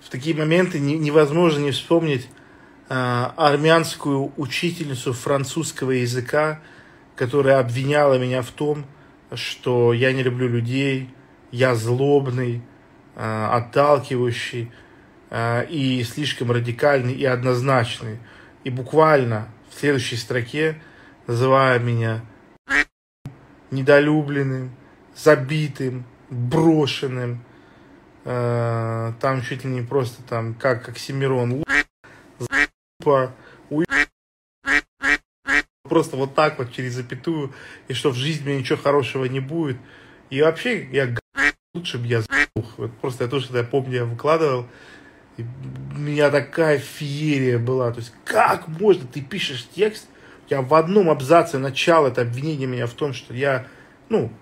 в такие моменты не, невозможно не вспомнить э, армянскую учительницу французского языка, которая обвиняла меня в том, что я не люблю людей, я злобный, э, отталкивающий э, и слишком радикальный и однозначный. И буквально в следующей строке, называя меня недолюбленным, забитым, брошенным, там чуть ли не просто там, как Оксимирон, просто вот так вот через запятую, и что в жизни мне ничего хорошего не будет. И вообще, я лучше бы я сдох. Вот просто я тоже, когда я помню, я выкладывал, и у меня такая феерия была. То есть, как можно, ты пишешь текст, тебя в одном абзаце начало это обвинение меня в том, что я, ну,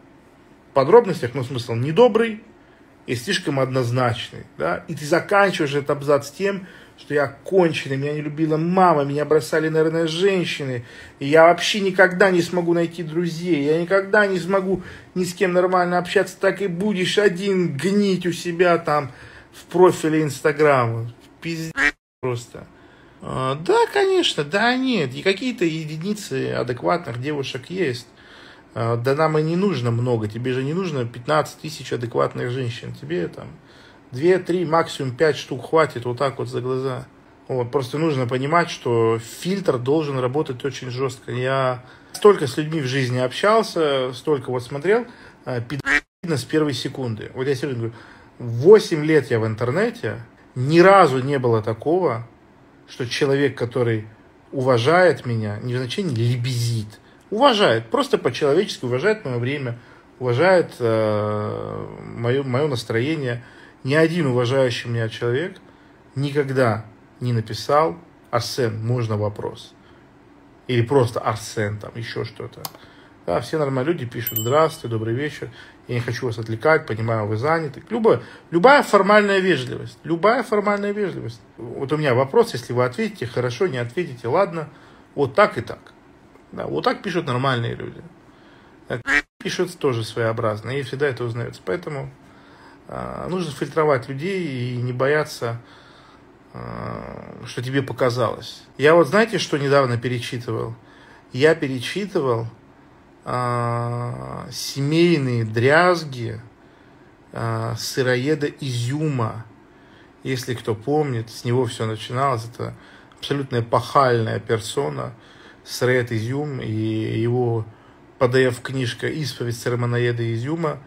в подробностях, но смысл недобрый и слишком однозначный, да, и ты заканчиваешь этот абзац тем, что я конченый, меня не любила мама, меня бросали, наверное, женщины, и я вообще никогда не смогу найти друзей, я никогда не смогу ни с кем нормально общаться, так и будешь один гнить у себя там в профиле Инстаграма. Пиздец просто. А, да, конечно, да, нет, и какие-то единицы адекватных девушек есть. А, да нам и не нужно много, тебе же не нужно 15 тысяч адекватных женщин, тебе там Две, три, максимум пять штук хватит вот так вот за глаза. Вот, просто нужно понимать, что фильтр должен работать очень жестко. Я столько с людьми в жизни общался, столько вот смотрел, э, пидорно с первой секунды. Вот я серьезно говорю, 8 лет я в интернете, ни разу не было такого, что человек, который уважает меня, не в значении лебезит, уважает, просто по-человечески уважает мое время, уважает э, мое, мое настроение – ни один уважающий меня человек никогда не написал «Арсен, можно вопрос?» Или просто «Арсен», там еще что-то. Да, все нормальные люди пишут «Здравствуйте, добрый вечер, я не хочу вас отвлекать, понимаю, вы заняты». Любая, любая формальная вежливость, любая формальная вежливость. Вот у меня вопрос, если вы ответите, хорошо, не ответите, ладно, вот так и так. Да, вот так пишут нормальные люди. Пишут тоже своеобразно, и всегда это узнается. Поэтому а, нужно фильтровать людей и не бояться, а, что тебе показалось. Я вот знаете, что недавно перечитывал? Я перечитывал а, семейные дрязги а, сыроеда Изюма. Если кто помнит, с него все начиналось. Это абсолютно эпохальная персона, сыроед Изюм и его PDF-книжка «Исповедь церемоноеда Изюма»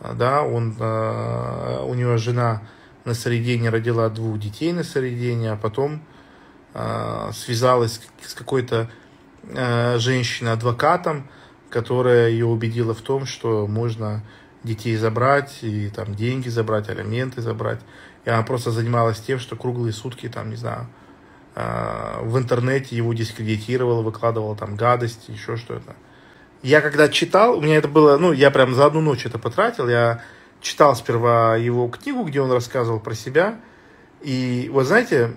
да, он, э, у него жена на Средине родила двух детей на Средине, а потом э, связалась с какой-то э, женщиной-адвокатом, которая ее убедила в том, что можно детей забрать, и там деньги забрать, алименты забрать. И она просто занималась тем, что круглые сутки, там, не знаю, в интернете его дискредитировала, выкладывала там гадости, еще что-то я когда читал, у меня это было, ну, я прям за одну ночь это потратил, я читал сперва его книгу, где он рассказывал про себя, и вот знаете,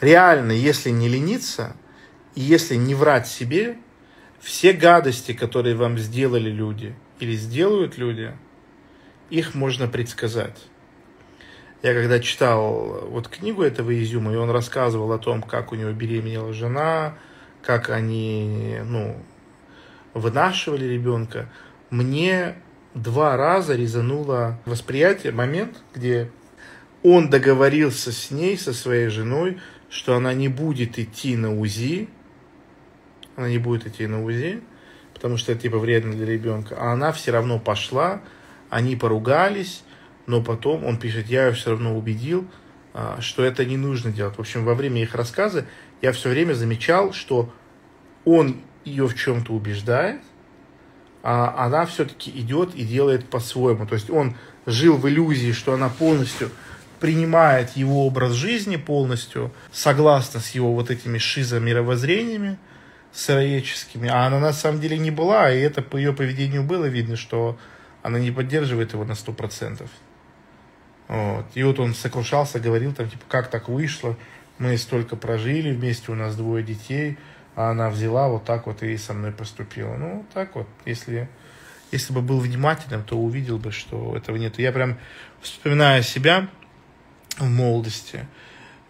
реально, если не лениться, и если не врать себе, все гадости, которые вам сделали люди или сделают люди, их можно предсказать. Я когда читал вот книгу этого Изюма, и он рассказывал о том, как у него беременела жена, как они, ну, вынашивали ребенка, мне два раза резануло восприятие, момент, где он договорился с ней, со своей женой, что она не будет идти на УЗИ, она не будет идти на УЗИ, потому что это типа вредно для ребенка, а она все равно пошла, они поругались, но потом он пишет, я ее все равно убедил, а, что это не нужно делать. В общем, во время их рассказа я все время замечал, что он ее в чем-то убеждает, а она все-таки идет и делает по-своему. То есть он жил в иллюзии, что она полностью принимает его образ жизни полностью, согласно с его вот этими шизомировоззрениями сыроедческими, а она на самом деле не была, и это по ее поведению было видно, что она не поддерживает его на сто процентов. Вот. И вот он сокрушался, говорил там, типа, как так вышло, мы столько прожили вместе, у нас двое детей, а она взяла вот так вот и со мной поступила. Ну, так вот, если, если бы был внимательным, то увидел бы, что этого нет. Я прям, вспоминая себя, в молодости.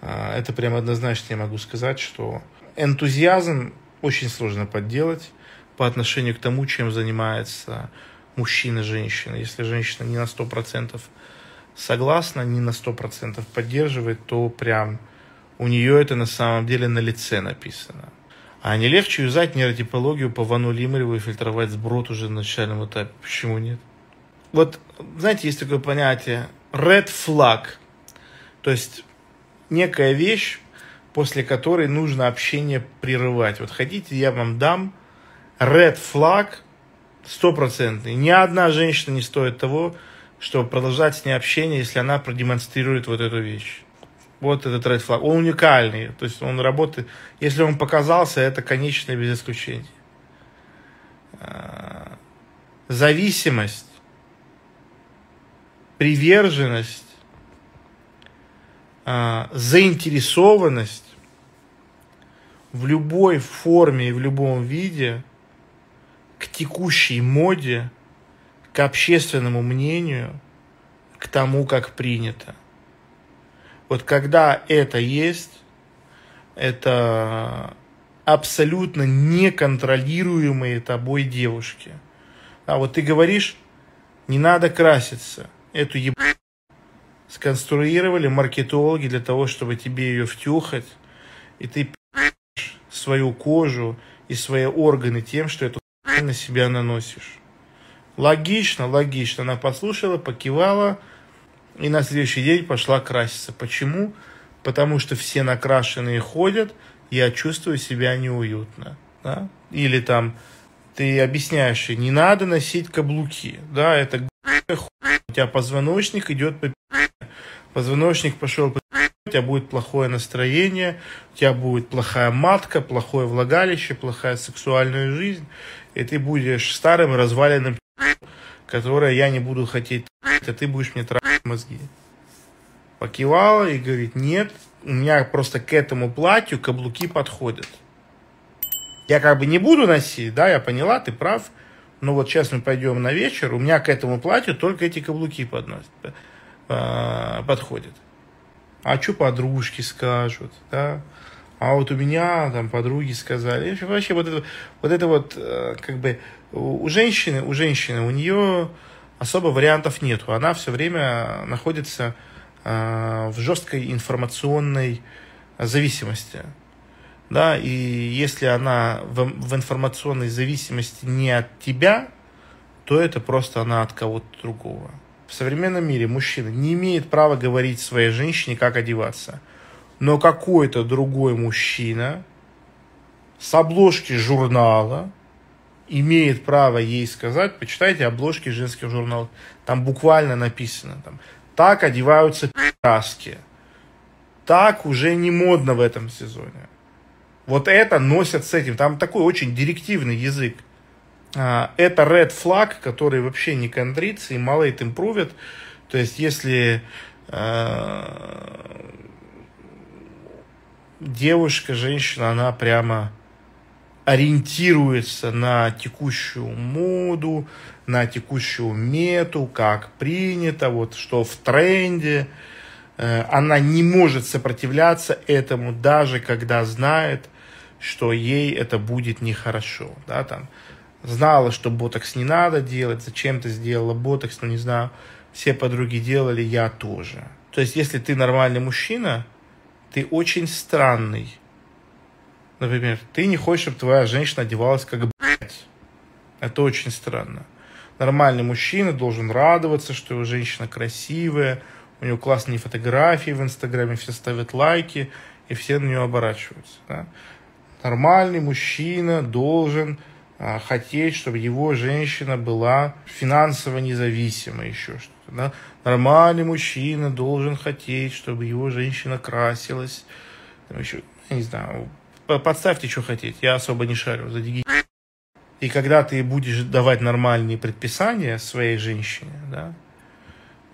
А, это прям однозначно я могу сказать, что энтузиазм очень сложно подделать по отношению к тому, чем занимается мужчина, женщина. Если женщина не на 100% согласна, не на 100% поддерживает, то прям у нее это на самом деле на лице написано. А не легче юзать нейротипологию по Вану Лимареву и фильтровать сброд уже на начальном этапе? Почему нет? Вот, знаете, есть такое понятие red flag. То есть некая вещь, после которой нужно общение прерывать. Вот хотите, я вам дам red flag стопроцентный. Ни одна женщина не стоит того, чтобы продолжать с ней общение, если она продемонстрирует вот эту вещь. Вот этот red flag. Он уникальный. То есть он работает. Если он показался, это конечное без исключения. А, зависимость, приверженность, а, заинтересованность в любой форме и в любом виде к текущей моде, к общественному мнению, к тому, как принято. Вот когда это есть, это абсолютно неконтролируемые тобой девушки. А вот ты говоришь, не надо краситься. Эту еб... сконструировали маркетологи для того, чтобы тебе ее втюхать. И ты свою кожу и свои органы тем, что эту на себя наносишь. Логично, логично. Она послушала, покивала, и на следующий день пошла краситься. Почему? Потому что все накрашенные ходят, я чувствую себя неуютно. Да? Или там ты объясняешь, не надо носить каблуки. Да, это у тебя позвоночник идет по позвоночник пошел по у тебя будет плохое настроение, у тебя будет плохая матка, плохое влагалище, плохая сексуальная жизнь, и ты будешь старым разваленным которое я не буду хотеть, а ты будешь мне тратить мозги. Покивала и говорит, нет, у меня просто к этому платью каблуки подходят. Я как бы не буду носить, да, я поняла, ты прав, но вот сейчас мы пойдем на вечер, у меня к этому платью только эти каблуки подносят, э, подходят. А что подружки скажут, да? А вот у меня там подруги сказали. Вообще вот это вот, это вот э, как бы у женщины, у женщины, у нее особо вариантов нету. Она все время находится э, в жесткой информационной зависимости. Да, и если она в, в информационной зависимости не от тебя, то это просто она от кого-то другого. В современном мире мужчина не имеет права говорить своей женщине, как одеваться но какой-то другой мужчина с обложки журнала имеет право ей сказать, почитайте обложки женских журналов, там буквально написано, там, так одеваются пи***ски, так уже не модно в этом сезоне. Вот это носят с этим, там такой очень директивный язык. А, это red flag, который вообще не контрится и мало it improved. То есть, если а, девушка, женщина, она прямо ориентируется на текущую моду, на текущую мету, как принято, вот что в тренде. Э, она не может сопротивляться этому, даже когда знает, что ей это будет нехорошо. Да, там, знала, что ботокс не надо делать, зачем ты сделала ботокс, ну не знаю, все подруги делали, я тоже. То есть, если ты нормальный мужчина, ты очень странный. Например, ты не хочешь, чтобы твоя женщина одевалась как блядь. Это очень странно. Нормальный мужчина должен радоваться, что его женщина красивая, у него классные фотографии в Инстаграме, все ставят лайки, и все на нее оборачиваются. Да? Нормальный мужчина должен а, хотеть, чтобы его женщина была финансово независима, еще что-то. Да? Нормальный мужчина должен хотеть, чтобы его женщина красилась. Там еще, я не знаю, подставьте, что хотите, я особо не шарю за диги. И когда ты будешь давать нормальные предписания своей женщине, да,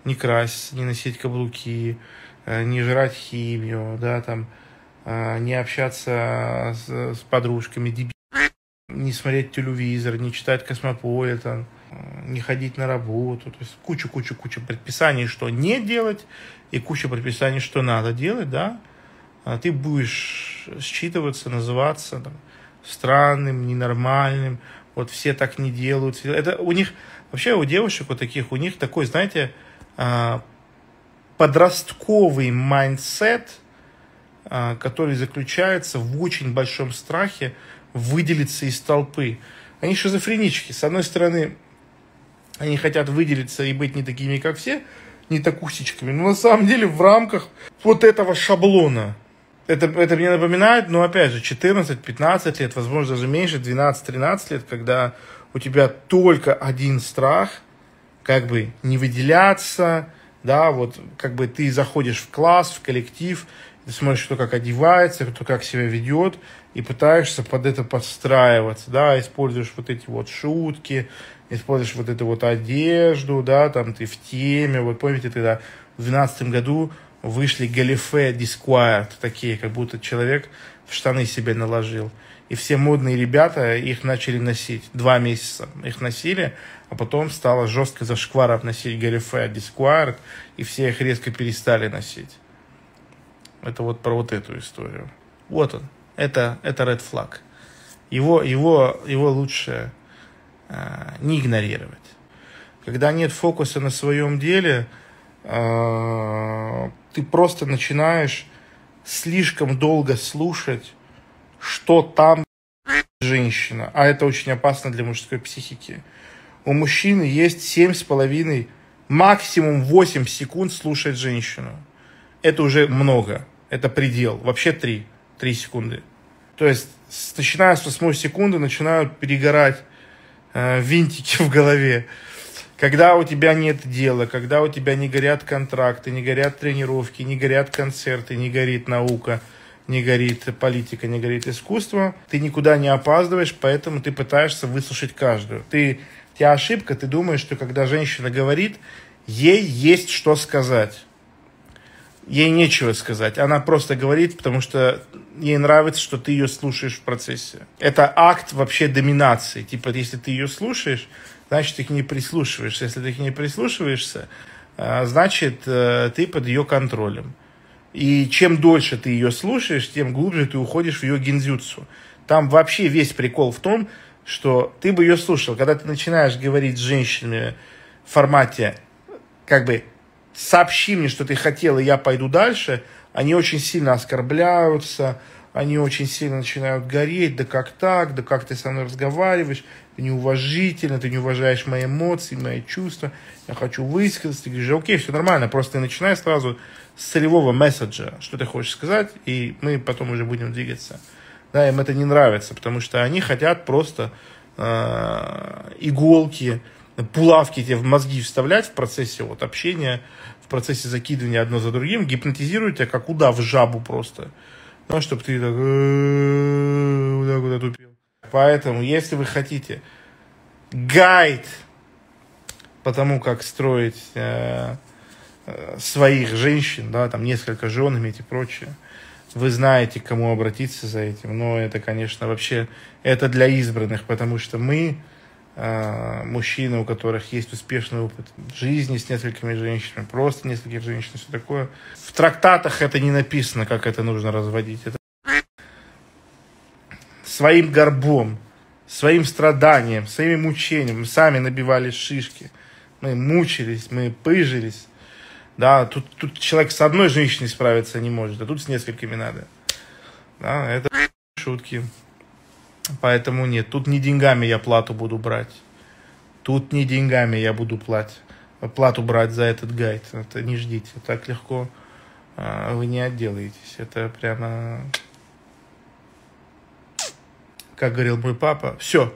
не краситься, не носить каблуки, э, не жрать химию, да, там, э, не общаться с, с подружками, не смотреть телевизор, не читать Космополитен, не ходить на работу, то есть куча-куча-куча предписаний, что не делать, и куча предписаний, что надо делать, да, а ты будешь считываться, называться там, странным, ненормальным, вот все так не делают. Это у них, вообще у девушек вот таких, у них такой, знаете, а, подростковый mindset, а, который заключается в очень большом страхе выделиться из толпы. Они шизофренички. С одной стороны, они хотят выделиться и быть не такими, как все, не такусечками. Но на самом деле в рамках вот этого шаблона. Это, это мне напоминает, ну, опять же, 14-15 лет, возможно, даже меньше, 12-13 лет, когда у тебя только один страх, как бы не выделяться, да, вот как бы ты заходишь в класс, в коллектив, ты смотришь, кто как одевается, кто как себя ведет, и пытаешься под это подстраиваться, да, используешь вот эти вот шутки, используешь вот эту вот одежду, да, там ты в теме, вот помните, тогда в 2012 году вышли галифе Disquired, такие, как будто человек в штаны себе наложил. И все модные ребята их начали носить. Два месяца их носили, а потом стало жестко зашкваров носить галифе Disquired, и все их резко перестали носить. Это вот про вот эту историю. Вот он. Это, это red flag. Его, его, его лучше э, не игнорировать. Когда нет фокуса на своем деле, э, ты просто начинаешь слишком долго слушать, что там женщина. А это очень опасно для мужской психики. У мужчины есть семь с половиной, максимум 8 секунд слушать женщину. Это уже много. Это предел. Вообще 3. 3 секунды. То есть, начиная с 8 секунды, начинают перегорать э, винтики в голове. Когда у тебя нет дела, когда у тебя не горят контракты, не горят тренировки, не горят концерты, не горит наука, не горит политика, не горит искусство, ты никуда не опаздываешь, поэтому ты пытаешься выслушать каждую. Ты, у тебя ошибка, ты думаешь, что когда женщина говорит, ей есть что сказать ей нечего сказать. Она просто говорит, потому что ей нравится, что ты ее слушаешь в процессе. Это акт вообще доминации. Типа, если ты ее слушаешь, значит, ты к ней прислушиваешься. Если ты к ней прислушиваешься, э, значит, э, ты под ее контролем. И чем дольше ты ее слушаешь, тем глубже ты уходишь в ее гензюцу. Там вообще весь прикол в том, что ты бы ее слушал. Когда ты начинаешь говорить с женщинами в формате, как бы, сообщи мне, что ты хотел, и я пойду дальше, они очень сильно оскорбляются, они очень сильно начинают гореть, да как так, да как ты со мной разговариваешь, ты неуважительно, ты не уважаешь мои эмоции, мои чувства, я хочу высказаться, ты говоришь, окей, все нормально, просто начинай сразу с целевого месседжа, что ты хочешь сказать, и мы потом уже будем двигаться. Да, им это не нравится, потому что они хотят просто э, иголки, булавки тебе в мозги вставлять в процессе вот общения, в процессе закидывания одно за другим, гипнотизируют тебя как удав жабу просто. Ну, чтобы ты так, так вот отупил. Поэтому, если вы хотите гайд по тому, как строить э, э, своих женщин, да, там несколько жен иметь и прочее, вы знаете, к кому обратиться за этим. Но это, конечно, вообще, это для избранных, потому что мы а, мужчины, у которых есть успешный опыт жизни с несколькими женщинами, просто нескольких женщин, все такое. В трактатах это не написано, как это нужно разводить. Это своим горбом, своим страданием, своими мучениями. Мы сами набивали шишки. Мы мучились, мы пыжились. Да, тут, тут человек с одной женщиной справиться не может, а тут с несколькими надо. Да, это шутки. Поэтому нет, тут не деньгами я плату буду брать. Тут не деньгами я буду платить, плату брать за этот гайд. Это не ждите, так легко а, вы не отделаетесь. Это прямо, как говорил мой папа, все,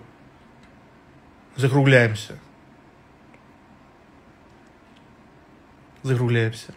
закругляемся. Закругляемся.